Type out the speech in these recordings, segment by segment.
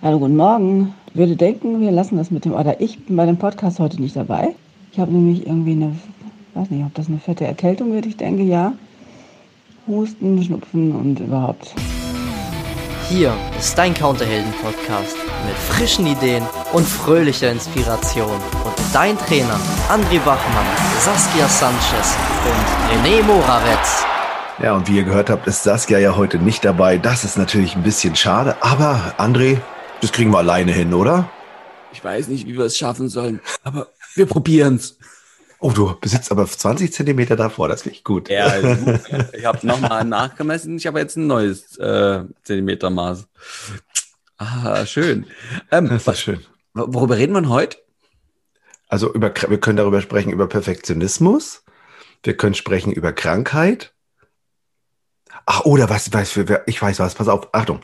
Hallo, guten Morgen. Ich würde denken, wir lassen das mit dem, oder ich bin bei dem Podcast heute nicht dabei. Ich habe nämlich irgendwie eine, weiß nicht, ob das eine fette Erkältung wird, ich denke ja. Husten, Schnupfen und überhaupt. Hier ist dein Counterhelden-Podcast mit frischen Ideen und fröhlicher Inspiration. Und dein Trainer André Bachmann, Saskia Sanchez und René Morawetz. Ja, und wie ihr gehört habt, ist Saskia ja heute nicht dabei. Das ist natürlich ein bisschen schade, aber André, das kriegen wir alleine hin, oder? Ich weiß nicht, wie wir es schaffen sollen, aber wir probieren's. Oh, du besitzt aber 20 Zentimeter davor, das ich gut. Ja, also, ich habe nochmal nachgemessen, ich habe jetzt ein neues äh, Zentimetermaß. Ah, schön. Ähm, das ist schön. Worüber reden wir heute? Also über, wir können darüber sprechen über Perfektionismus. Wir können sprechen über Krankheit. Ach, oder was, weiß, ich weiß was, pass auf, Achtung.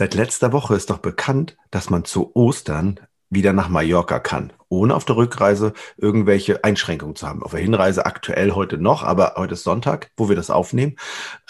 Seit letzter Woche ist doch bekannt, dass man zu Ostern wieder nach Mallorca kann, ohne auf der Rückreise irgendwelche Einschränkungen zu haben. Auf der Hinreise aktuell heute noch, aber heute ist Sonntag, wo wir das aufnehmen.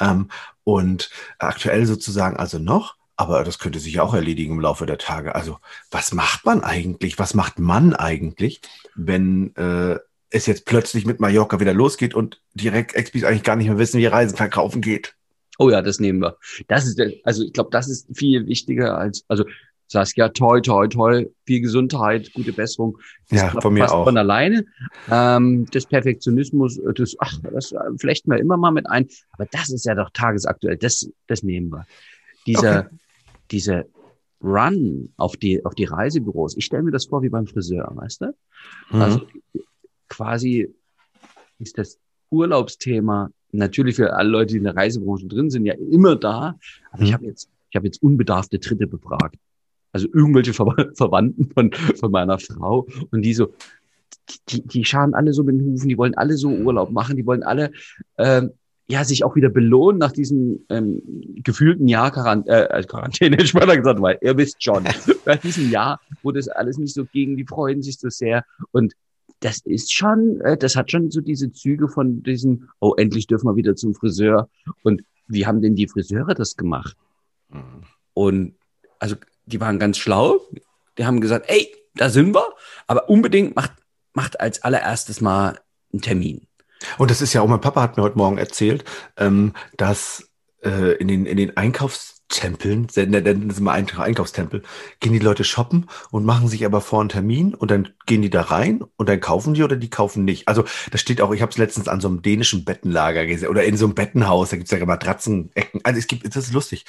Ähm, und aktuell sozusagen also noch, aber das könnte sich auch erledigen im Laufe der Tage. Also was macht man eigentlich? Was macht man eigentlich, wenn äh, es jetzt plötzlich mit Mallorca wieder losgeht und direkt Expis eigentlich gar nicht mehr wissen, wie Reisen verkaufen geht? Oh ja, das nehmen wir. Das ist, also ich glaube, das ist viel wichtiger als, also Saskia, toi, toi, toi, viel Gesundheit, gute Besserung. Das ja, von mir auch. Von alleine. Ähm, das Perfektionismus, das, ach, das flechten wir immer mal mit ein. Aber das ist ja doch tagesaktuell. Das, das nehmen wir. Dieser, okay. dieser Run auf die, auf die Reisebüros. Ich stelle mir das vor wie beim Friseur, weißt du? Mhm. Also quasi ist das Urlaubsthema natürlich für alle Leute, die in der Reisebranche drin sind, ja immer da. Aber ich habe jetzt, ich habe jetzt unbedarfte Dritte befragt. Also irgendwelche Ver Verwandten von, von meiner Frau. Und die so, die, die scharen alle so mit den Hufen, die wollen alle so Urlaub machen, die wollen alle ähm, ja sich auch wieder belohnen nach diesem ähm, gefühlten Jahr Quarant äh, Quarantäne, ich mal gesagt, weil ihr wisst schon, nach diesem Jahr, wo das alles nicht so gegen, die freuen sich so sehr. Und das ist schon, äh, das hat schon so diese Züge von diesem, oh, endlich dürfen wir wieder zum Friseur. Und wie haben denn die Friseure das gemacht? Mhm. Und also die waren ganz schlau. Die haben gesagt, ey, da sind wir, aber unbedingt macht, macht als allererstes mal einen Termin. Und das ist ja auch, mein Papa hat mir heute Morgen erzählt, ähm, dass äh, in, den, in den Einkaufs Tempeln, nennen sie mal Einkaufstempel, gehen die Leute shoppen und machen sich aber vor einen Termin und dann gehen die da rein und dann kaufen die oder die kaufen nicht. Also das steht auch, ich habe es letztens an so einem dänischen Bettenlager gesehen oder in so einem Bettenhaus, da gibt es ja Matratzenecken. Also es gibt, das ist lustig.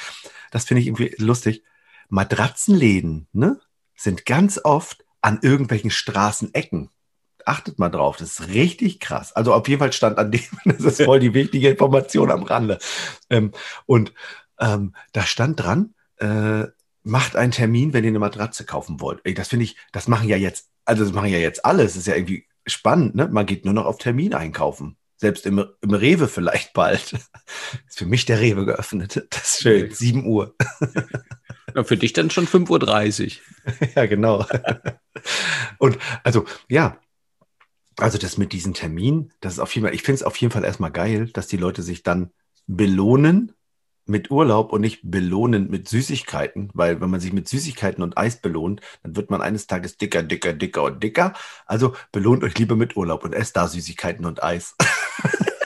Das finde ich irgendwie lustig. Matratzenläden ne, sind ganz oft an irgendwelchen Straßenecken. Achtet mal drauf, das ist richtig krass. Also auf jeden Fall stand an dem, das ist voll die wichtige Information am Rande. Ähm, und ähm, da stand dran, äh, macht einen Termin, wenn ihr eine Matratze kaufen wollt. Das finde ich, das machen ja jetzt, also das machen ja jetzt alle. Das ist ja irgendwie spannend, ne? Man geht nur noch auf Termin einkaufen. Selbst im, im Rewe vielleicht bald. ist für mich der Rewe geöffnet. Das ist schön. 7 Uhr. Ja, für dich dann schon 5.30 Uhr. ja, genau. Und also, ja, also das mit diesen Terminen, das ist auf jeden Fall, ich finde es auf jeden Fall erstmal geil, dass die Leute sich dann belohnen mit Urlaub und nicht belohnen mit Süßigkeiten, weil wenn man sich mit Süßigkeiten und Eis belohnt, dann wird man eines Tages dicker, dicker, dicker und dicker. Also belohnt euch lieber mit Urlaub und esst da Süßigkeiten und Eis.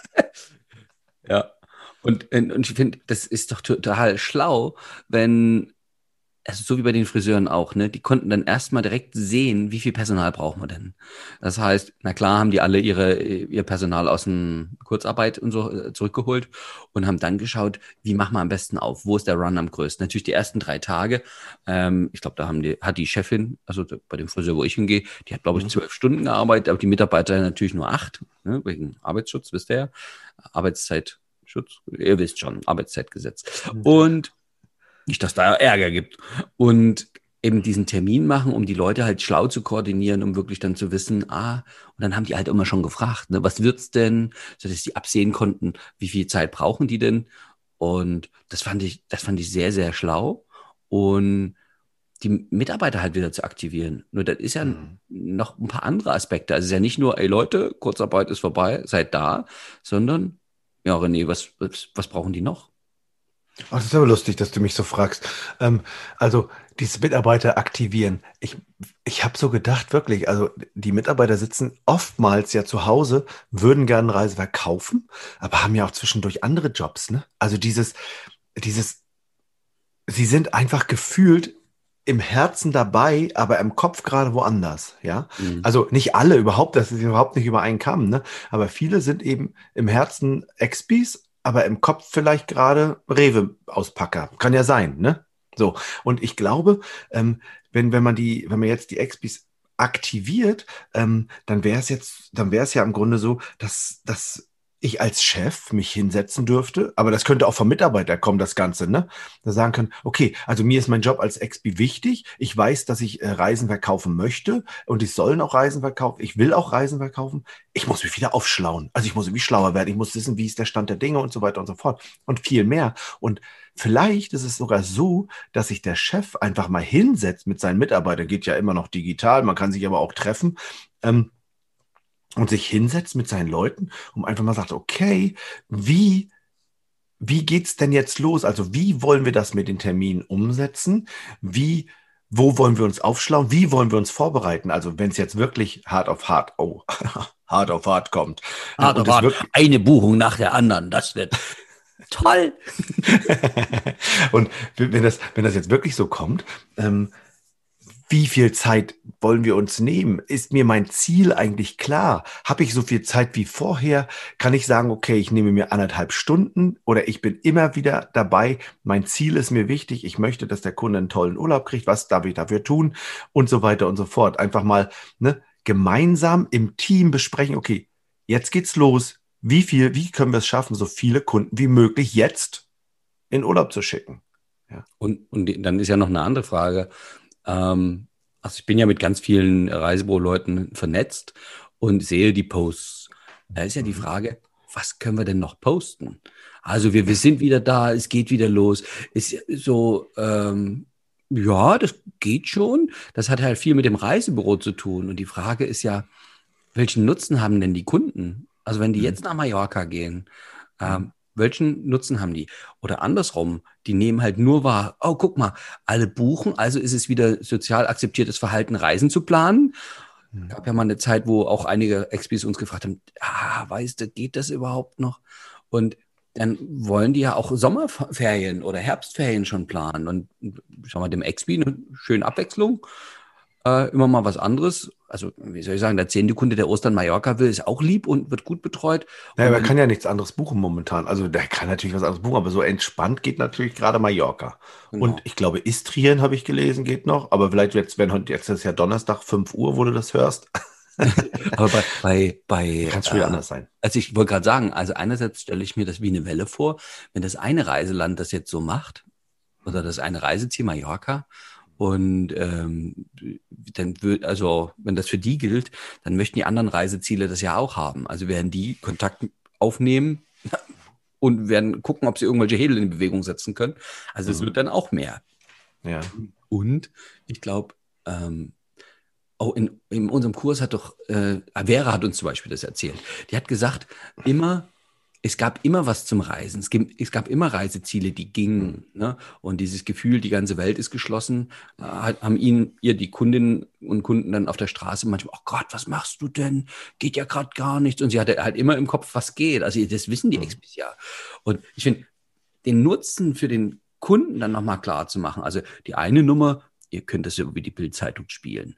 ja. Und, und ich finde, das ist doch total schlau, wenn also so wie bei den Friseuren auch, ne? Die konnten dann erstmal direkt sehen, wie viel Personal brauchen wir denn. Das heißt, na klar haben die alle ihre, ihr Personal aus dem Kurzarbeit und so äh, zurückgeholt und haben dann geschaut, wie machen wir am besten auf, wo ist der Run am größten. Natürlich die ersten drei Tage, ähm, ich glaube, da haben die, hat die Chefin, also bei dem Friseur, wo ich hingehe, die hat, glaube ich, mhm. zwölf Stunden gearbeitet, aber die Mitarbeiter natürlich nur acht, ne? wegen Arbeitsschutz, wisst ihr ja. Arbeitszeitschutz, ihr wisst schon, Arbeitszeitgesetz. Mhm. Und nicht, dass da Ärger gibt. Und eben diesen Termin machen, um die Leute halt schlau zu koordinieren, um wirklich dann zu wissen, ah, und dann haben die halt immer schon gefragt, ne, was wird's denn, so dass sie absehen konnten, wie viel Zeit brauchen die denn? Und das fand ich, das fand ich sehr, sehr schlau. Und die Mitarbeiter halt wieder zu aktivieren. Nur das ist ja mhm. noch ein paar andere Aspekte. Also es ist ja nicht nur, ey Leute, Kurzarbeit ist vorbei, seid da, sondern, ja, René, was, was, was brauchen die noch? Ach, das ist aber lustig, dass du mich so fragst. Ähm, also diese Mitarbeiter aktivieren. Ich, ich habe so gedacht, wirklich, also die Mitarbeiter sitzen oftmals ja zu Hause, würden gerne einen Reisewerk kaufen, aber haben ja auch zwischendurch andere Jobs. Ne? Also dieses, dieses, sie sind einfach gefühlt im Herzen dabei, aber im Kopf gerade woanders, ja. Mhm. Also nicht alle überhaupt, das ist überhaupt nicht über einen Kamm, ne? Aber viele sind eben im Herzen Expis, aber im Kopf vielleicht gerade Rewe-Auspacker. Kann ja sein, ne? So. Und ich glaube, ähm, wenn, wenn man die, wenn man jetzt die Expis aktiviert, ähm, dann wäre es jetzt, dann wäre es ja im Grunde so, dass, dass ich als Chef mich hinsetzen dürfte, aber das könnte auch vom Mitarbeiter kommen, das Ganze, ne? Da sagen können, okay, also mir ist mein Job als Expi wichtig. Ich weiß, dass ich äh, Reisen verkaufen möchte und ich sollen auch Reisen verkaufen. Ich will auch Reisen verkaufen. Ich muss mich wieder aufschlauen. Also ich muss irgendwie schlauer werden. Ich muss wissen, wie ist der Stand der Dinge und so weiter und so fort. Und viel mehr. Und vielleicht ist es sogar so, dass sich der Chef einfach mal hinsetzt mit seinen Mitarbeitern. Geht ja immer noch digital. Man kann sich aber auch treffen. Ähm, und sich hinsetzt mit seinen Leuten und einfach mal sagt, okay, wie, wie geht's denn jetzt los? Also wie wollen wir das mit den Terminen umsetzen? Wie, wo wollen wir uns aufschlauen? Wie wollen wir uns vorbereiten? Also wenn es jetzt wirklich hart auf hart, oh, hart auf hart kommt. Hart Und auf hart. Eine Buchung nach der anderen. Das wird toll. und wenn das, wenn das jetzt wirklich so kommt, ähm, wie viel Zeit wollen wir uns nehmen? Ist mir mein Ziel eigentlich klar? Habe ich so viel Zeit wie vorher? Kann ich sagen, okay, ich nehme mir anderthalb Stunden oder ich bin immer wieder dabei. Mein Ziel ist mir wichtig. Ich möchte, dass der Kunde einen tollen Urlaub kriegt. Was darf ich dafür tun? Und so weiter und so fort. Einfach mal ne, gemeinsam im Team besprechen. Okay, jetzt geht's los. Wie viel, wie können wir es schaffen, so viele Kunden wie möglich jetzt in Urlaub zu schicken? Und, und dann ist ja noch eine andere Frage. Ähm, also ich bin ja mit ganz vielen Reisebüro-Leuten vernetzt und sehe die Posts. Da ist ja die Frage, was können wir denn noch posten? Also wir, wir sind wieder da, es geht wieder los. Ist so, ähm, ja, das geht schon. Das hat halt viel mit dem Reisebüro zu tun. Und die Frage ist ja, welchen Nutzen haben denn die Kunden? Also wenn die jetzt nach Mallorca gehen, ähm, welchen Nutzen haben die? Oder andersrum, die nehmen halt nur wahr, oh, guck mal, alle buchen, also ist es wieder sozial akzeptiertes Verhalten, Reisen zu planen. Mhm. gab ja mal eine Zeit, wo auch einige Expis uns gefragt haben, ah, weißt du, geht das überhaupt noch? Und dann wollen die ja auch Sommerferien oder Herbstferien schon planen. Und schau mal, dem Expi eine schöne Abwechslung, äh, immer mal was anderes. Also, wie soll ich sagen, der zehnte Kunde, der Ostern Mallorca will, ist auch lieb und wird gut betreut. Naja, Und man wenn- kann ja nichts anderes buchen momentan. Also der kann natürlich was anderes buchen, aber so entspannt geht natürlich gerade Mallorca. Genau. Und ich glaube, Istrien habe ich gelesen, geht noch. Aber vielleicht jetzt, wenn heute, jetzt ist ja Donnerstag, 5 Uhr, wo du das hörst, Aber bei, bei, bei kann es äh, anders sein. Also ich wollte gerade sagen, also einerseits stelle ich mir das wie eine Welle vor, wenn das eine Reiseland das jetzt so macht, oder das eine Reiseziel Mallorca, und ähm, dann wird, also wenn das für die gilt, dann möchten die anderen Reiseziele das ja auch haben. Also werden die Kontakt aufnehmen und werden gucken, ob sie irgendwelche Hebel in Bewegung setzen können. Also es Mhm. wird dann auch mehr. Ja. Und ich glaube, ähm, oh, in, in unserem Kurs hat doch, äh, Vera hat uns zum Beispiel das erzählt. Die hat gesagt, immer, es gab immer was zum Reisen. Es, gibt, es gab immer Reiseziele, die gingen. Ne? Und dieses Gefühl, die ganze Welt ist geschlossen, äh, haben ihnen, ihr die Kundinnen und Kunden dann auf der Straße manchmal, oh Gott, was machst du denn? Geht ja gerade gar nichts. Und sie hatte halt immer im Kopf, was geht. Also das wissen die Expis ja. Und ich finde, den Nutzen für den Kunden dann nochmal klar zu machen. Also die eine Nummer, ihr könnt das so wie die Bildzeitung spielen.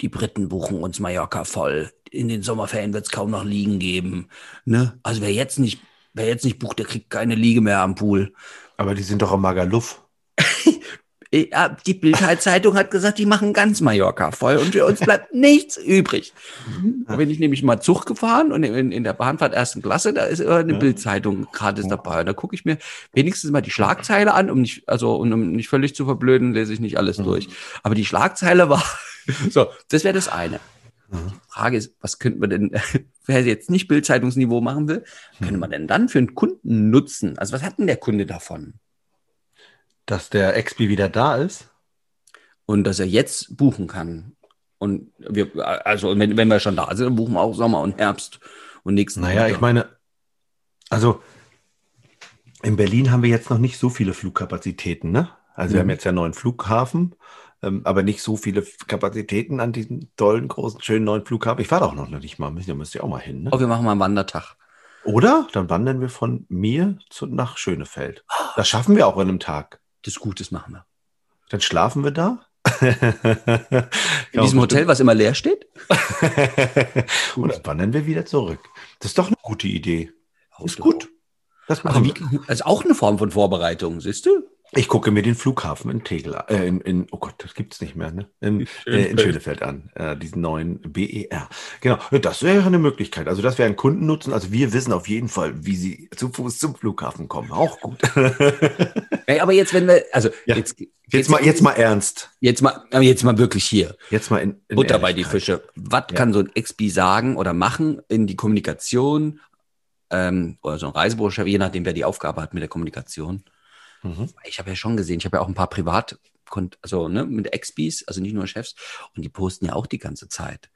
Die Briten buchen uns Mallorca voll. In den Sommerferien wird es kaum noch Liegen geben. Ne? Also wer jetzt nicht, wer jetzt nicht bucht, der kriegt keine Liege mehr am Pool. Aber die sind doch am Magaluf. Äh, die Bildzeitung hat gesagt, die machen ganz Mallorca voll und für uns bleibt nichts übrig. Da bin ich nämlich mal Zug gefahren und in, in der Bahnfahrt ersten Klasse, da ist eine Ja. Bildzeitung gratis dabei. Und da gucke ich mir wenigstens mal die Schlagzeile an, um nicht, also um nicht völlig zu verblöden, lese ich nicht alles durch. Aber die Schlagzeile war, so, das wäre das eine. Die Frage ist, was könnten wir denn, wer jetzt nicht Bildzeitungsniveau machen will, könnte man denn dann für einen Kunden nutzen? Also was hat denn der Kunde davon? Dass der Expi wieder da ist. und dass er jetzt buchen kann. Und wir, also wenn, wenn wir schon da sind, dann buchen wir auch Sommer und Herbst und nächsten Naja, Winter. ich meine, also In Berlin haben wir jetzt noch nicht so viele Flugkapazitäten, ne? Also wir Mhm. haben jetzt ja einen neuen Flughafen, ähm, aber nicht so viele Kapazitäten an diesem tollen, großen, schönen neuen Flughafen. Ich war doch noch nicht mal, da müsst ihr auch mal hin, ne? Oh, wir machen mal einen Wandertag. Oder? Dann wandern wir von mir zu, nach Schönefeld. Das schaffen wir auch an einem Tag. Das Gutes machen wir. Dann schlafen wir da. In diesem Hotel, was immer leer steht? Und dann wandern wir wieder zurück. Das ist doch eine gute Idee. Ist gut. Das machen wie, wir. also auch eine Form von Vorbereitung, siehst du? Ich gucke mir den Flughafen in Tegel, äh, in, in, oh Gott, das gibt's nicht mehr, ne? In, äh, in Schönefeld an, äh, diesen neuen BER. Genau, das wäre eine Möglichkeit. Also das wäre ein Kundennutzen. Also wir wissen auf jeden Fall, wie sie zu Fuß zum Flughafen kommen. Auch gut. Ey, aber jetzt, wenn wir, also Ja. jetzt, Jetzt mal, jetzt mal ernst. jetzt mal, jetzt mal wirklich hier. Jetzt mal in, in Butter bei die. Fische. Was Ja. kann so ein XP sagen oder machen in die Kommunikation ähm, oder so ein Reisebürochef, je nachdem, wer die Aufgabe hat mit der Kommunikation? Mhm. Ich habe ja schon gesehen, ich habe ja auch ein paar Privat, also ne, mit XPs, also nicht nur Chefs, und die posten ja auch die ganze Zeit.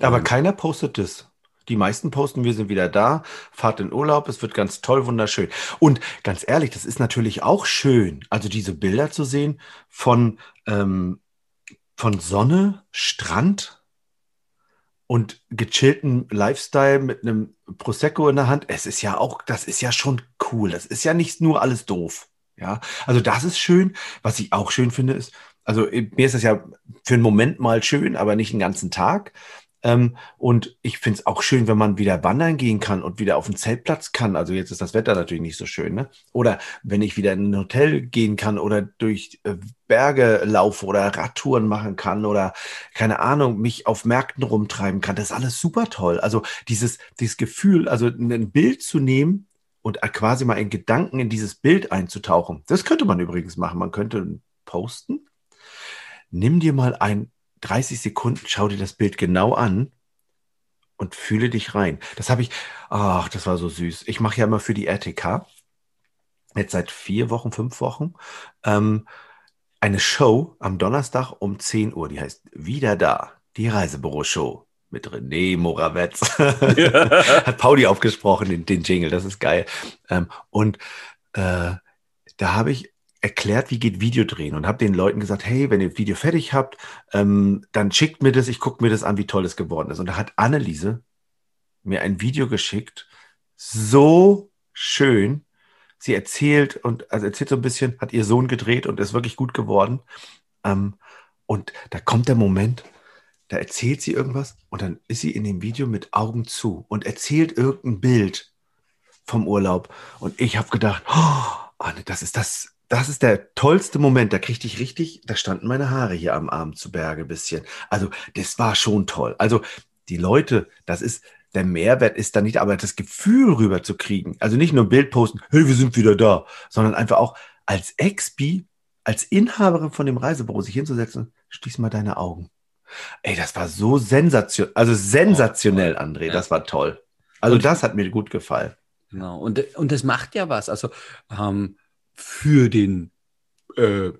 Aber Und- keiner postet das. Die meisten posten, wir sind wieder da, fahrt in Urlaub, es wird ganz toll, wunderschön. Und ganz ehrlich, das ist natürlich auch schön, also diese Bilder zu sehen von, ähm, von Sonne, Strand und gechillten Lifestyle mit einem Prosecco in der Hand. Es ist ja auch, das ist ja schon cool. Das ist ja nicht nur alles doof. Ja, also das ist schön. Was ich auch schön finde, ist, also äh, mir ist das ja für einen Moment mal schön, aber nicht einen ganzen Tag. Ähm, und ich finde es auch schön, wenn man wieder wandern gehen kann und wieder auf den Zeltplatz kann. Also jetzt ist das Wetter natürlich nicht so schön, ne? Oder wenn ich wieder in ein Hotel gehen kann oder durch äh, Berge laufe oder Radtouren machen kann oder keine Ahnung, mich auf Märkten rumtreiben kann. Das ist alles super toll. Also dieses, dieses Gefühl, also ein Bild zu nehmen und quasi mal in Gedanken in dieses Bild einzutauchen. Das könnte man übrigens machen. Man könnte posten. Nimm dir mal ein 30 Sekunden, schau dir das Bild genau an und fühle dich rein. Das habe ich, ach, das war so süß. Ich mache ja immer für die RTK, jetzt seit vier Wochen, fünf Wochen, ähm, eine Show am Donnerstag um 10 Uhr. Die heißt Wieder da, die Reisebüro-Show mit René Morawetz. Hat Pauli aufgesprochen, den, den Jingle, das ist geil. Ähm, und äh, da habe ich erklärt, wie geht Videodrehen und habe den Leuten gesagt, hey, wenn ihr das Video fertig habt, ähm, dann schickt mir das, ich gucke mir das an, wie toll es geworden ist. Und da hat Anneliese mir ein Video geschickt, so schön. Sie erzählt und also erzählt so ein bisschen, hat ihr Sohn gedreht und ist wirklich gut geworden. Ähm, und da kommt der Moment, da erzählt sie irgendwas und dann ist sie in dem Video mit Augen zu und erzählt irgendein Bild vom Urlaub. Und ich habe gedacht, oh, Anne, das ist das, das ist der tollste Moment. Da kriegte ich richtig, da standen meine Haare hier am Arm zu Berge ein bisschen. Also das war schon toll. Also die Leute, das ist, der Mehrwert ist da nicht, aber das Gefühl rüberzukriegen. Also nicht nur ein Bild posten, hey, wir sind wieder da, sondern einfach auch als Expi, als Inhaberin von dem Reisebüro sich hinzusetzen, schließ mal deine Augen. Ey, das war so sensationell, also sensationell, André, Ja. das war toll. Also Und- das hat mir gut gefallen. Genau. Und, und das macht ja was. Also ähm, für den äh,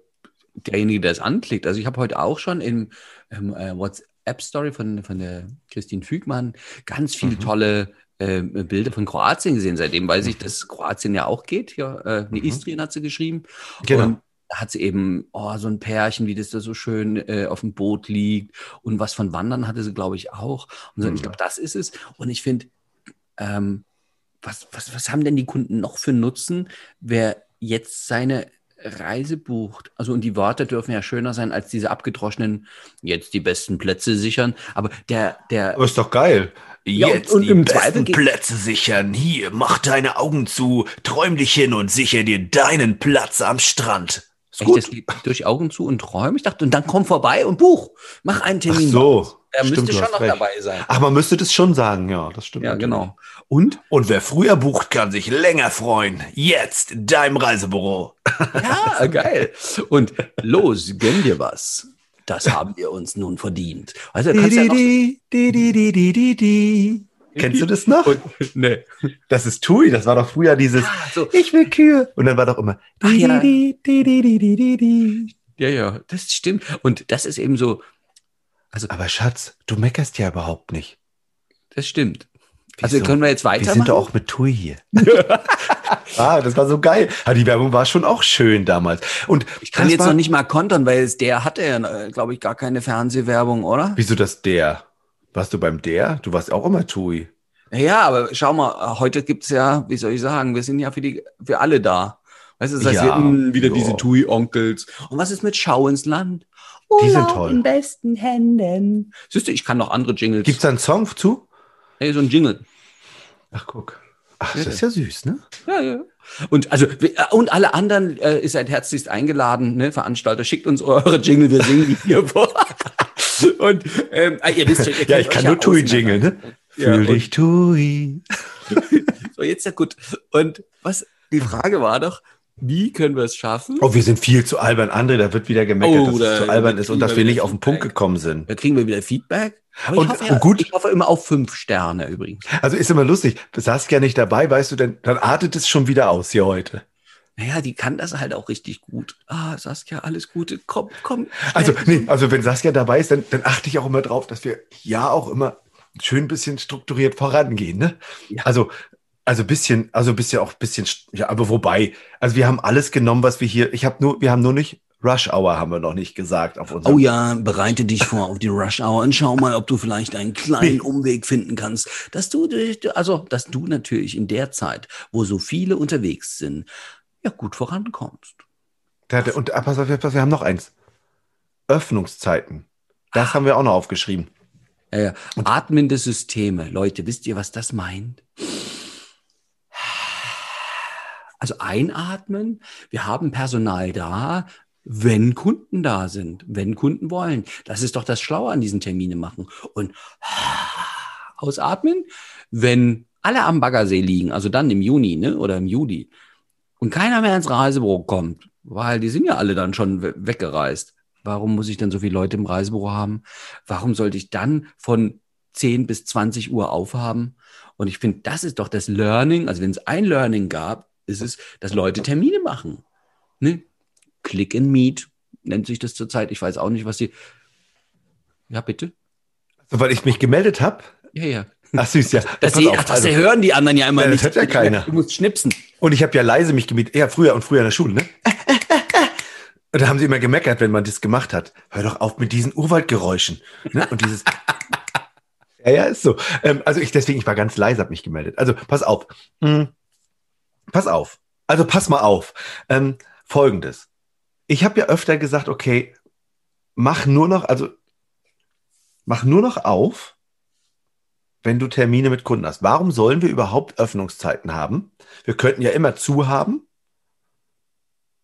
derjenige, der es anklickt. Also ich habe heute auch schon im, im äh, WhatsApp-Story von, von der Christine Fügmann ganz viele Mhm. tolle äh, Bilder von Kroatien gesehen. Seitdem weiß ich, dass Kroatien ja auch geht. Ja, äh, nee, Mhm. Istrien hat sie geschrieben. Genau. Und hat sie eben oh, so ein Pärchen, wie das da so schön äh, auf dem Boot liegt. Und was von Wandern hatte sie, glaube ich, auch. Und so, Mhm. ich glaube, das ist es. Und ich finde, ähm, was, was, was haben denn die Kunden noch für Nutzen, wer jetzt seine Reise bucht? Also, und die Worte dürfen ja schöner sein als diese abgedroschenen, jetzt die besten Plätze sichern. Aber der, der, Aber ist doch geil. Ja, Jetzt und- und die im besten Zweifel Plätze sichern. Hier, mach deine Augen zu, träum dich hin und sicher dir deinen Platz am Strand. Ist echt, das gut. geht durch Augen zu und träume. Ich dachte, und dann komm vorbei und buch. Mach einen Ach Termin. so. Er müsste schon noch recht. dabei sein. Ach, man müsste das schon sagen, ja, das stimmt. Ja, natürlich. genau. Und? Und wer früher bucht, kann sich länger freuen. Jetzt in deinem Reisebüro. Ja, geil. Und los, gönn dir was. Das haben wir uns nun verdient. Also, du kannst ja noch Kennst du das noch? und, nee. Das ist Tui, das war doch früher dieses Ah, so, Ich will Kühe. Und dann war doch immer Ach ja. di, di, di, ja, ja, das stimmt. Und das ist eben so, Aber Schatz, du meckerst ja überhaupt nicht. das stimmt. Also Wieso? können wir jetzt Wir weitermachen? sind doch auch mit Tui hier. Ah, das war so geil. Aber die Werbung war schon auch schön damals. Und Ich kann jetzt noch nicht mal kontern, weil der hatte ja, glaube ich, gar keine Fernsehwerbung, oder? Wieso das der? Warst du beim der? Du warst auch immer Tui. Ja, aber schau mal, heute gibt's ja, wie soll ich sagen, wir sind ja für die, für alle da. Weißt du, das heißt, Ja, wir wieder ja. diese Tui-Onkels. Und was ist mit Schau ins Land? Die sind Urlaub toll. in besten Händen. Siehst du, ich kann noch andere Jingles. Gibt's da einen Song zu? Hey, so ein Jingle. Ach, guck. Ach, das ist ja süß, ne? Ja, ja. Und also äh, und alle anderen äh, ihr seid herzlichst eingeladen, ne? Veranstalter, schickt uns eure Jingle, wir singen die hier vor. und ähm, ah, ihr wisst schon, ihr Ja, ich kann euch nur aus, Tui-Jingle, ne? Ja, Fühl dich Tui. So, jetzt ja gut. Und was die Frage war doch, wie können wir es schaffen? Oh, wir sind viel zu albern. André, da wird wieder gemeckert, Oh, dass da- es zu albern ist und dass wir nicht auf den Punkt Feedback. gekommen sind. Da kriegen wir wieder Feedback. Aber Und- ich, hoffe, ja, gut. ich hoffe immer auf fünf Sterne übrigens. Also ist immer lustig. Saskia nicht dabei, weißt du, denn dann artet es schon wieder aus hier heute. Naja, die kann das halt auch richtig gut. Ah, Saskia, alles Gute. Komm, komm. Also, schnell. nee, also wenn Saskia dabei ist, dann, dann achte ich auch immer drauf, dass wir ja auch immer schön ein bisschen strukturiert vorangehen, ne? Ja. Also, also bisschen, also bisschen auch bisschen, ja, aber wobei, also wir haben alles genommen, was wir hier, ich habe nur, wir haben nur nicht Rush Hour haben wir noch nicht gesagt auf unserem. Oh ja, bereite dich vor auf die Rush Hour und schau mal, ob du vielleicht einen kleinen. Umweg finden kannst, dass du, also, dass du natürlich in der Zeit, wo so viele unterwegs sind, ja gut vorankommst. Da- da- Und ah, pass auf, pass wir haben noch eins. Öffnungszeiten. Das haben wir auch noch aufgeschrieben. Ja, ja. Atmende Systeme. Leute, wisst ihr, was das meint? Also einatmen. Wir haben Personal da, wenn Kunden da sind, wenn Kunden wollen. Das ist doch das Schlaue an diesen Termine machen. Und ausatmen, wenn alle am Baggersee liegen, also dann im Juni ne, oder im Juli, und keiner mehr ins Reisebüro kommt, weil die sind ja alle dann schon we- weggereist. Warum muss ich denn so viele Leute im Reisebüro haben? Warum sollte ich dann von 10 bis 20 Uhr aufhaben? Und ich finde, das ist doch das Learning. Also wenn es ein Learning gab, ist es, dass Leute Termine machen. Ne? Click and Meet nennt sich das zurzeit. Ich weiß auch nicht, was die. Ja, bitte? So, weil ich mich gemeldet habe. Ja, ja. Ach süß, ja. Das, auf, ach, das also- hören die anderen ja immer Ja, das nicht. hört ja keiner. Du musst schnipsen. Und ich habe ja leise mich gemietet. Ja, früher und früher in der Schule, ne? Und da haben sie immer gemeckert, wenn man das gemacht hat. Hör doch auf mit diesen Urwaldgeräuschen. Ne? Und dieses. ja, ja, ist so. Ähm, also ich deswegen, ich war ganz leise, habe mich gemeldet. Also pass auf. Hm. Pass auf. Also pass mal auf. Ähm, Folgendes. Ich habe ja öfter gesagt, okay, mach nur noch, also mach nur noch auf, wenn du Termine mit Kunden hast. Warum sollen wir überhaupt Öffnungszeiten haben? Wir könnten ja immer zu haben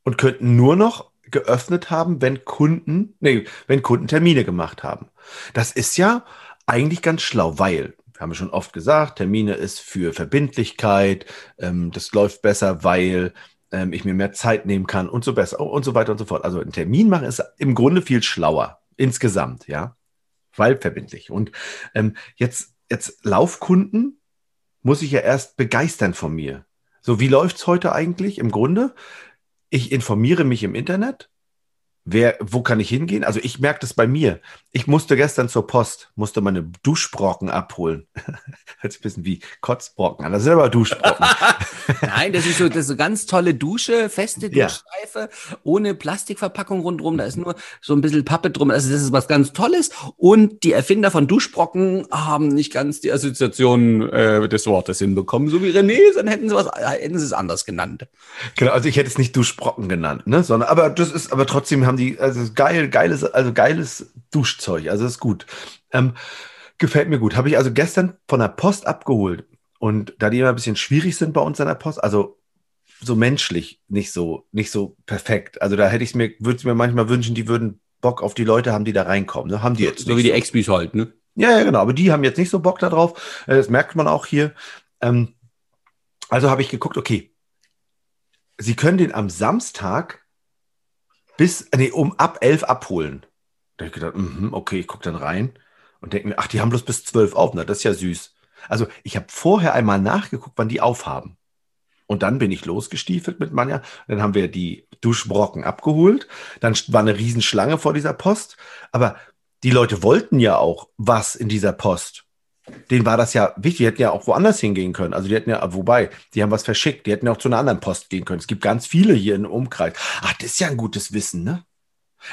und könnten nur noch geöffnet haben, wenn Kunden, nee, wenn Kunden Termine gemacht haben. Das ist ja eigentlich ganz schlau, weil, wir haben schon oft gesagt, Termine ist für Verbindlichkeit, ähm, das läuft besser, weil ähm, ich mir mehr Zeit nehmen kann und so besser und so weiter und so fort. Also ein Termin machen ist im Grunde viel schlauer, insgesamt, ja, weil verbindlich. Und ähm, jetzt, jetzt Laufkunden muss ich ja erst begeistern von mir. So, wie läuft's heute eigentlich? Im Grunde, ich informiere mich im Internet. Wer, wo kann ich hingehen? Also ich merke das bei mir. Ich musste gestern zur Post, musste meine Duschbrocken abholen. Hört sich ein bisschen wie Kotzbrocken an. Das sind aber Duschbrocken. Nein, das ist so, das ist so ganz tolle Dusche, feste Ja. Duschstreife, ohne Plastikverpackung rundherum. Da ist nur so ein bisschen Pappe drum. Also das ist was ganz Tolles. Und die Erfinder von Duschbrocken haben nicht ganz die Assoziation äh, des Wortes hinbekommen, so wie René, dann hätten sie was, hätten sie es anders genannt. Genau, also ich hätte es nicht Duschbrocken genannt, ne? Sondern, aber das ist, aber trotzdem haben die, also geil, geiles, also geiles Duschzeug, also ist gut. Ähm, gefällt mir gut. Habe ich also gestern von der Post abgeholt. Und da die immer ein bisschen schwierig sind bei uns an der Post, also so menschlich nicht so, nicht so perfekt. Also da hätte ich mir, würde ich mir manchmal wünschen, die würden Bock auf die Leute haben, die da reinkommen. Ne? Haben die jetzt So wie die Expis halt, ne? ja, ja, genau. Aber die haben jetzt nicht so Bock darauf. Äh, Das merkt man auch hier. Ähm, also habe ich geguckt, okay, Sie können den am Samstag bis, nee, um ab elf abholen. Da ich gedacht, mhm, okay, ich gucke dann rein und denke mir, ach, die haben bloß bis zwölf auf. Na, das ist ja süß. Also ich habe vorher einmal nachgeguckt, wann die aufhaben. Und dann bin ich losgestiefelt mit Manja. Dann haben wir die Duschbrocken abgeholt. Dann war eine Riesenschlange vor dieser Post. Aber die Leute wollten ja auch was in dieser Post. Denen war das ja wichtig. Die hätten ja auch woanders hingehen können. Also die hätten ja, wobei, die haben was verschickt. Die hätten ja auch zu einer anderen Post gehen können. Es gibt ganz viele hier im Umkreis. Ach, das ist ja ein gutes Wissen, ne?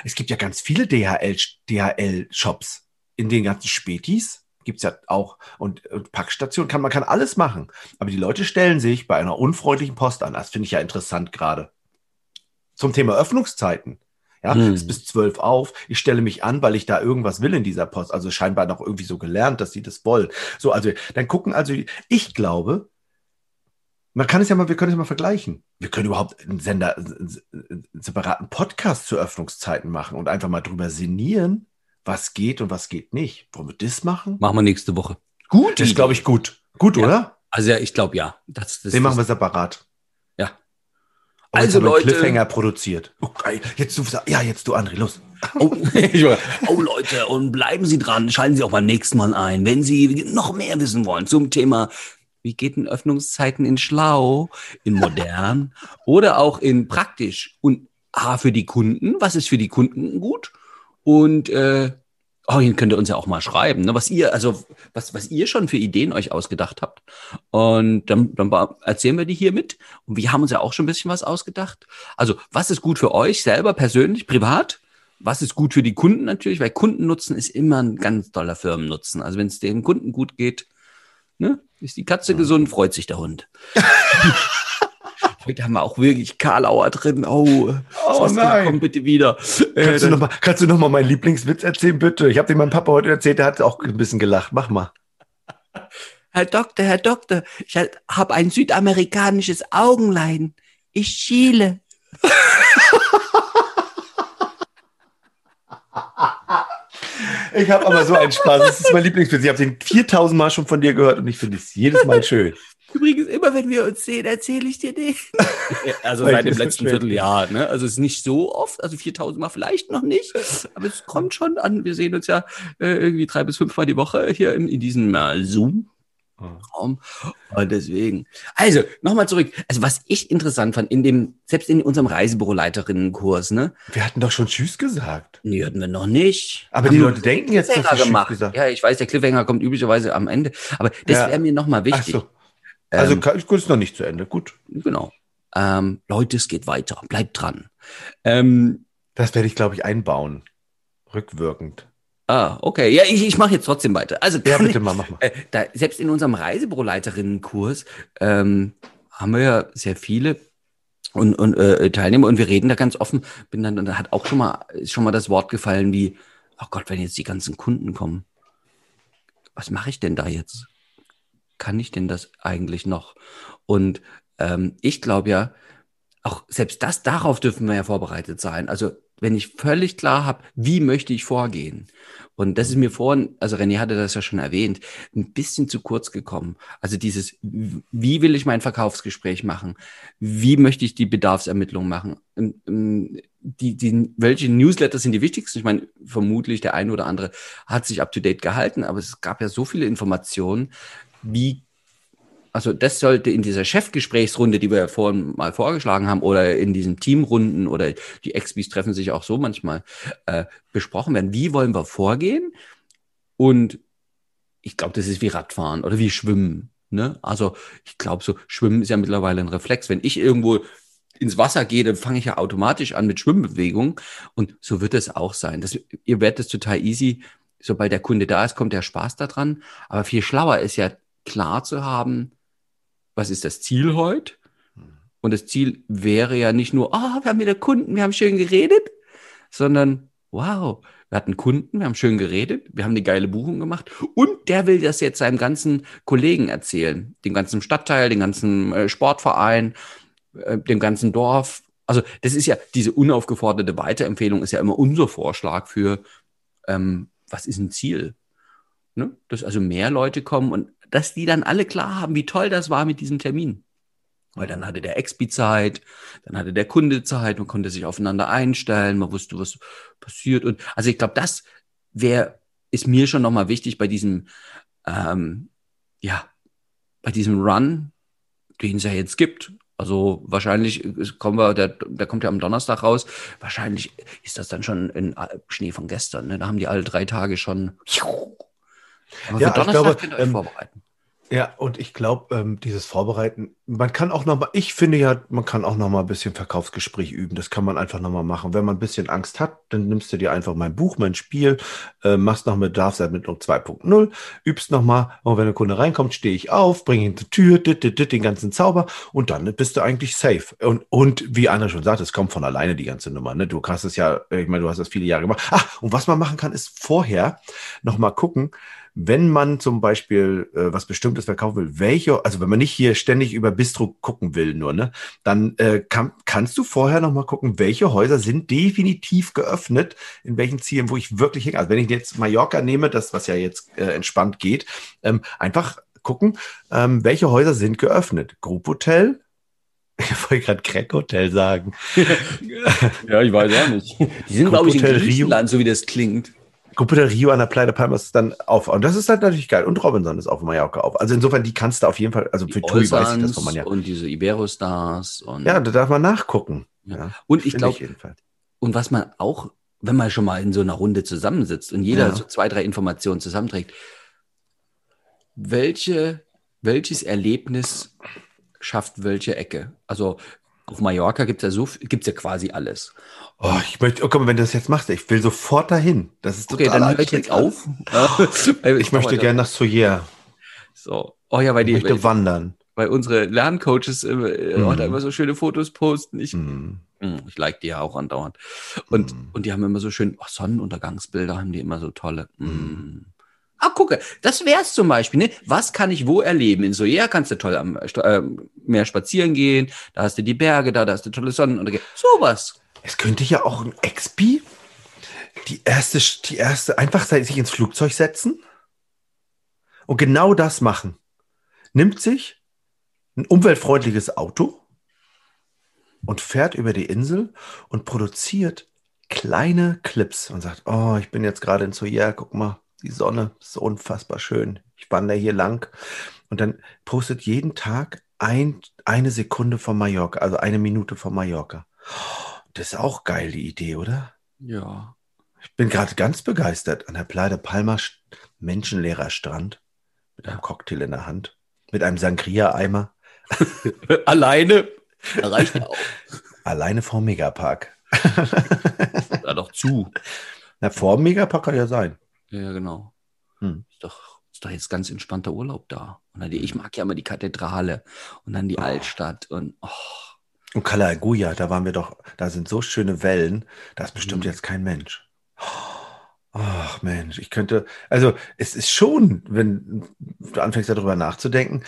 Es gibt ja ganz viele DHL, DHL-Shops in den ganzen Spätis. Gibt's ja auch. Und, und Packstation kann, man kann alles machen. Aber die Leute stellen sich bei einer unfreundlichen Post an. Das finde ich ja interessant gerade. Zum Thema Öffnungszeiten. Ja, Hm. ist bis zwölf auf. Ich stelle mich an, weil ich da irgendwas will in dieser Post. Also scheinbar noch irgendwie so gelernt, dass sie das wollen. So, also dann gucken also, ich glaube, man kann es ja mal, wir können es ja mal vergleichen. Wir können überhaupt einen Sender, einen separaten Podcast zu Öffnungszeiten machen und einfach mal drüber sinnieren, was geht und was geht nicht. Wollen wir das machen? Machen wir nächste Woche. Gut, das ist, glaube ich, gut. Gut, Ja. oder? Also ja, ich glaube ja. Das, das, Den machen wir separat. Oh, jetzt Also, Leute- Cliffhanger produziert. Oh, geil. Jetzt du, ja, jetzt du, André, los. Oh, oh Leute, und bleiben Sie dran, schalten Sie auch beim nächsten Mal ein, wenn Sie noch mehr wissen wollen zum Thema, wie geht denn Öffnungszeiten in schlau, in modern oder auch in praktisch und A für die Kunden, was ist für die Kunden gut und äh, oh, hier könnt ihr uns ja auch mal schreiben, ne, was ihr, also was, was ihr schon für Ideen euch ausgedacht habt und dann, dann erzählen wir die hier mit und wir haben uns ja auch schon ein bisschen was ausgedacht. Also was ist gut für euch selber persönlich, privat? Was ist gut für die Kunden natürlich, weil Kundennutzen ist immer ein ganz toller Firmennutzen. Also wenn es dem Kunden gut geht, ne, ist die Katze gesund, freut sich der Hund. Heute haben wir auch wirklich Karlauer drin. Oh, Oh nein. komm bitte wieder. Äh, Kannst du, dann- noch mal, kannst du noch mal meinen Lieblingswitz erzählen, bitte? Ich habe den meinem Papa heute erzählt, der hat auch ein bisschen gelacht. Mach mal. Herr Doktor, Herr Doktor, ich habe ein südamerikanisches Augenleiden. Ich schiele. Ich habe aber so einen Spaß. Das ist mein Lieblingswitz. Ich habe den 4000 Mal schon von dir gehört und ich finde es jedes Mal schön. Übrigens, immer wenn wir uns sehen, erzähle ich dir den. also seit dem letzten. Vierteljahr. Ne? Also es ist nicht so oft, also 4000 Mal vielleicht noch nicht, aber es kommt schon an. Wir sehen uns ja äh, irgendwie drei bis fünf Mal die Woche hier in, in diesem äh, Zoom. Raum. Und deswegen. Also, nochmal zurück. Also, was ich interessant fand, in dem, selbst in unserem Reisebüroleiterinnen-Kurs, ne? Wir hatten doch schon Tschüss gesagt. Nee, hatten wir noch nicht. Aber Haben die Leute denken jetzt, dass wir Tschüss gemacht. gesagt Ja, ich weiß, der Cliffhanger kommt üblicherweise am Ende. Aber das Ja. wäre mir nochmal Ach wichtig. so. Also Ähm, ist noch nicht zu Ende. Gut. Genau. Ähm, Leute, es geht weiter. Bleibt dran. Ähm, Das werde ich, glaube ich, einbauen. Rückwirkend. ah, okay. Ja, ich, ich mache jetzt trotzdem weiter. Also Ja, bitte ich, mal, mach mal. äh, da, selbst in unserem Reisebüroleiterinnen-Kurs ähm, haben wir ja sehr viele und, und äh, Teilnehmer und wir reden da ganz offen. Bin dann, da hat auch schon mal ist schon mal das Wort gefallen wie, oh Gott, wenn jetzt die ganzen Kunden kommen, was mache ich denn da jetzt? Kann ich denn das eigentlich noch? Und ähm, ich glaube ja, auch selbst das, darauf dürfen wir ja vorbereitet sein. Also wenn ich völlig klar habe, wie möchte ich vorgehen. Und das ist mir vorhin, also René hatte das ja schon erwähnt, ein bisschen zu kurz gekommen. Also dieses, wie will ich mein Verkaufsgespräch machen? Wie möchte ich die Bedarfsermittlung machen? Ähm, ähm, Die, die, welche Newsletter sind die wichtigsten? Ich meine, vermutlich der eine oder andere hat sich up to date gehalten, aber es gab ja so viele Informationen. Wie also das sollte in dieser Chefgesprächsrunde, die wir ja vorhin mal vorgeschlagen haben, oder in diesen Teamrunden oder die Expis treffen sich auch so manchmal, äh, besprochen werden. Wie wollen wir vorgehen? Und ich glaube, das ist wie Radfahren oder wie Schwimmen. Ne? Also ich glaube, so Schwimmen ist ja mittlerweile ein Reflex. Wenn ich irgendwo ins Wasser gehe, dann fange ich ja automatisch an mit Schwimmbewegung. Und so wird es auch sein. Das, ihr werdet es total easy. Sobald der Kunde da ist, kommt der Spaß daran. Aber viel schlauer ist ja klar zu haben, was ist das Ziel heute? Und das Ziel wäre ja nicht nur, ah, wir haben wieder Kunden, wir haben schön geredet, sondern, wow, wir hatten Kunden, wir haben schön geredet, wir haben eine geile Buchung gemacht und der will das jetzt seinem ganzen Kollegen erzählen, dem ganzen Stadtteil, dem ganzen äh, Sportverein, äh, dem ganzen Dorf. Also das ist ja, diese unaufgeforderte Weiterempfehlung ist ja immer unser Vorschlag für, ähm, was ist ein Ziel? Ne? Dass also mehr Leute kommen und dass die dann alle klar haben, wie toll das war mit diesem Termin. Weil dann hatte der Expi Zeit, dann hatte der Kunde Zeit, man konnte sich aufeinander einstellen, man wusste, was passiert. Und also ich glaube, das wäre, ist mir schon nochmal wichtig bei diesem, ähm, ja, bei diesem Run, den es ja jetzt gibt. Also wahrscheinlich äh, kommen wir, der, der kommt ja am Donnerstag raus. Wahrscheinlich ist das dann schon in Schnee von gestern. Ne? Da haben die alle drei Tage schon Aber Ja, Donnerstag glaube, könnt ihr euch ähm, vorbereiten. Ja, und ich glaube, ähm, dieses Vorbereiten, man kann auch noch mal, ich finde ja, man kann auch noch mal ein bisschen Verkaufsgespräch üben. Das kann man einfach noch mal machen. Wenn man ein bisschen Angst hat, dann nimmst du dir einfach mein Buch, mein Spiel, äh, machst noch mit Bedarfsermittlung 2.0, übst noch mal. Und wenn der Kunde reinkommt, stehe ich auf, bringe ihn zur Tür, dit, dit, dit, den ganzen Zauber und dann bist du eigentlich safe. Und, und wie Anna schon sagt, es kommt von alleine die ganze Nummer. Ne? Du hast es ja, ich meine, du hast das viele Jahre gemacht. Ah, und was man machen kann, ist vorher noch mal gucken, wenn man zum Beispiel äh, was Bestimmtes verkaufen will, welche, also wenn man nicht hier ständig über Bistro gucken will, nur, ne, dann äh, kann, kannst du vorher noch mal gucken, welche Häuser sind definitiv geöffnet, in welchen Zielen, wo ich wirklich hingehe. Also wenn ich jetzt Mallorca nehme, das, was ja jetzt äh, entspannt geht, ähm, einfach gucken, ähm, welche Häuser sind geöffnet. Group Hotel, ich wollte gerade Crack Hotel sagen. Ja, ich weiß auch nicht. Die sind, glaube ich, in Hotel Rio. Griechenland, so wie das klingt. Gruppe der Rio an der Playa de Palmas dann auf. Und das ist halt natürlich geil. Und Robinson ist auf Mallorca auf. Also insofern, die kannst du auf jeden Fall, also für TUI weiß ich das von man ja. Und diese Iberostars. Und, Ja, da darf man nachgucken. Ja. Ja, und ich glaube, jedenfalls. und was man auch, wenn man schon mal in so einer Runde zusammensitzt und jeder Ja. so zwei, drei Informationen zusammenträgt, welche, welches Erlebnis schafft welche Ecke? Also auf Mallorca gibt es ja so, gibt's ja quasi alles. Oh, ich möchte, oh, komm, wenn du das jetzt machst, ich will sofort dahin. Das ist Okay, total dann höre ich jetzt auf. anstrengend. Ich möchte gerne nach Soyer. So. Oh ja, weil Ich die, möchte weil, wandern. weil unsere Lerncoaches äh, äh, Mhm. da immer so schöne Fotos posten. Ich, Hm. Hm, Ich like die ja auch andauernd. Und, Mhm. und die haben immer so schön, oh, Sonnenuntergangsbilder haben die immer so tolle. Mm. Ah, gucke, das wär's zum Beispiel, ne? Was kann ich wo erleben? In Soja kannst du toll am äh, Meer spazieren gehen, da hast du die Berge da, da hast du tolle Sonnenuntergänge. Sowas. Es könnte ja auch ein Expi die erste, die erste, einfach sich ins Flugzeug setzen und genau das machen. Nimmt sich ein umweltfreundliches Auto und fährt über die Insel und produziert kleine Clips und sagt, oh, ich bin jetzt gerade in Soyer, guck mal, die Sonne ist unfassbar schön. Ich wandere hier lang. Und dann postet jeden Tag ein, eine Sekunde von Mallorca, also eine Minute von Mallorca. Das ist auch geil, die Idee, oder? Ja. Ich bin gerade ganz begeistert an der Playa de Palma, menschenleerer Strand, mit einem Cocktail in der Hand, mit einem Sangria-Eimer, Alleine. Reicht auch. alleine vorm Megapark. Da doch zu. Na, vor Megapark kann ja sein. Ja, genau. Hm. Ist doch, ist doch jetzt ganz entspannter Urlaub da. Und dann, die- ich mag ja immer die Kathedrale und dann die Altstadt und oh, Und Kalaguya, da waren wir doch, da sind so schöne Wellen, da ist bestimmt Mhm. jetzt kein Mensch. Ach Mensch, ich könnte, also es ist schon, wenn du anfängst darüber nachzudenken,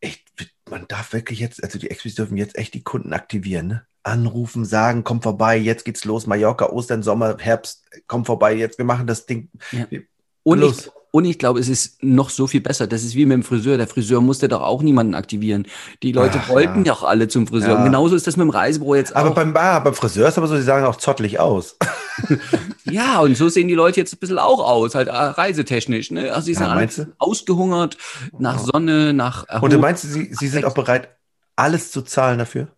echt, man darf wirklich jetzt, also die Expis dürfen jetzt echt die Kunden aktivieren, ne? Anrufen, sagen, komm vorbei, jetzt geht's los, Mallorca, Ostern, Sommer, Herbst, komm vorbei, jetzt, wir machen das Ding. Ja. Und Los. ich, und ich glaube, es ist noch so viel besser. Das ist wie mit dem Friseur. Der Friseur musste doch auch niemanden aktivieren. Die Leute Ach, wollten ja. auch alle zum Friseur. Ja. Genauso ist das mit dem Reisebüro jetzt Aber auch. beim, ah, beim Friseur ist aber so, die sagen auch zottelig aus. ja, und so sehen die Leute jetzt ein bisschen auch aus, halt äh, reisetechnisch. Ne? Also die sind Ja, ausgehungert nach Sonne, nach Und du meinst, sie, sie sind auch bereit, alles zu zahlen dafür?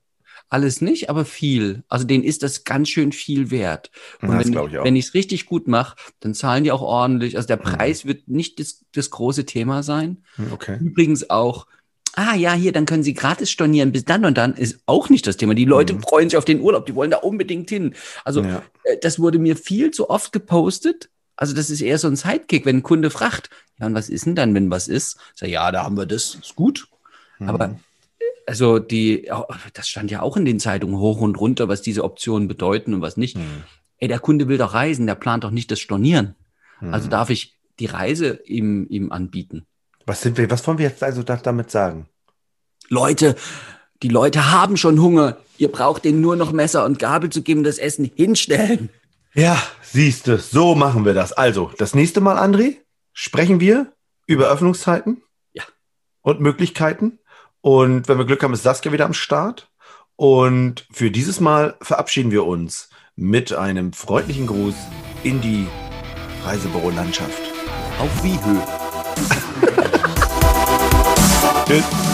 Alles nicht, aber viel. Also denen ist das ganz schön viel wert. Und das wenn, ich wenn ich es richtig gut mache, dann zahlen die auch ordentlich. Also der Mhm. Preis wird nicht das, das große Thema sein. Hm, Okay. Übrigens auch, ah ja, hier, dann können Sie gratis stornieren bis dann und dann, ist auch nicht das Thema. Die Leute Mhm. freuen sich auf den Urlaub, die wollen da unbedingt hin. Also Ja. äh, das wurde mir viel zu oft gepostet. Also das ist eher so ein Sidekick, wenn ein Kunde fragt, ja, und was ist denn dann, wenn was ist? Sag, ja, da haben wir das, ist gut. Mhm. Aber also die, das stand ja auch in den Zeitungen hoch und runter, was diese Optionen bedeuten und was nicht. Hm. Ey, der Kunde will doch reisen, der plant doch nicht das Stornieren. Hm. Also darf ich die Reise ihm, ihm anbieten. Was sind wir, was wollen wir jetzt also da- damit sagen? Leute, die Leute haben schon Hunger. Ihr braucht denen nur noch Messer und Gabel zu geben, das Essen hinstellen. Ja, siehst du, so machen wir das. Also, das nächste Mal, André, sprechen wir über Öffnungszeiten Ja. und Möglichkeiten. Und wenn wir Glück haben, ist Saskia wieder am Start. Und für dieses Mal verabschieden wir uns mit einem freundlichen Gruß in die Reisebüro-Landschaft. Auf wie Höhe. Tschüss.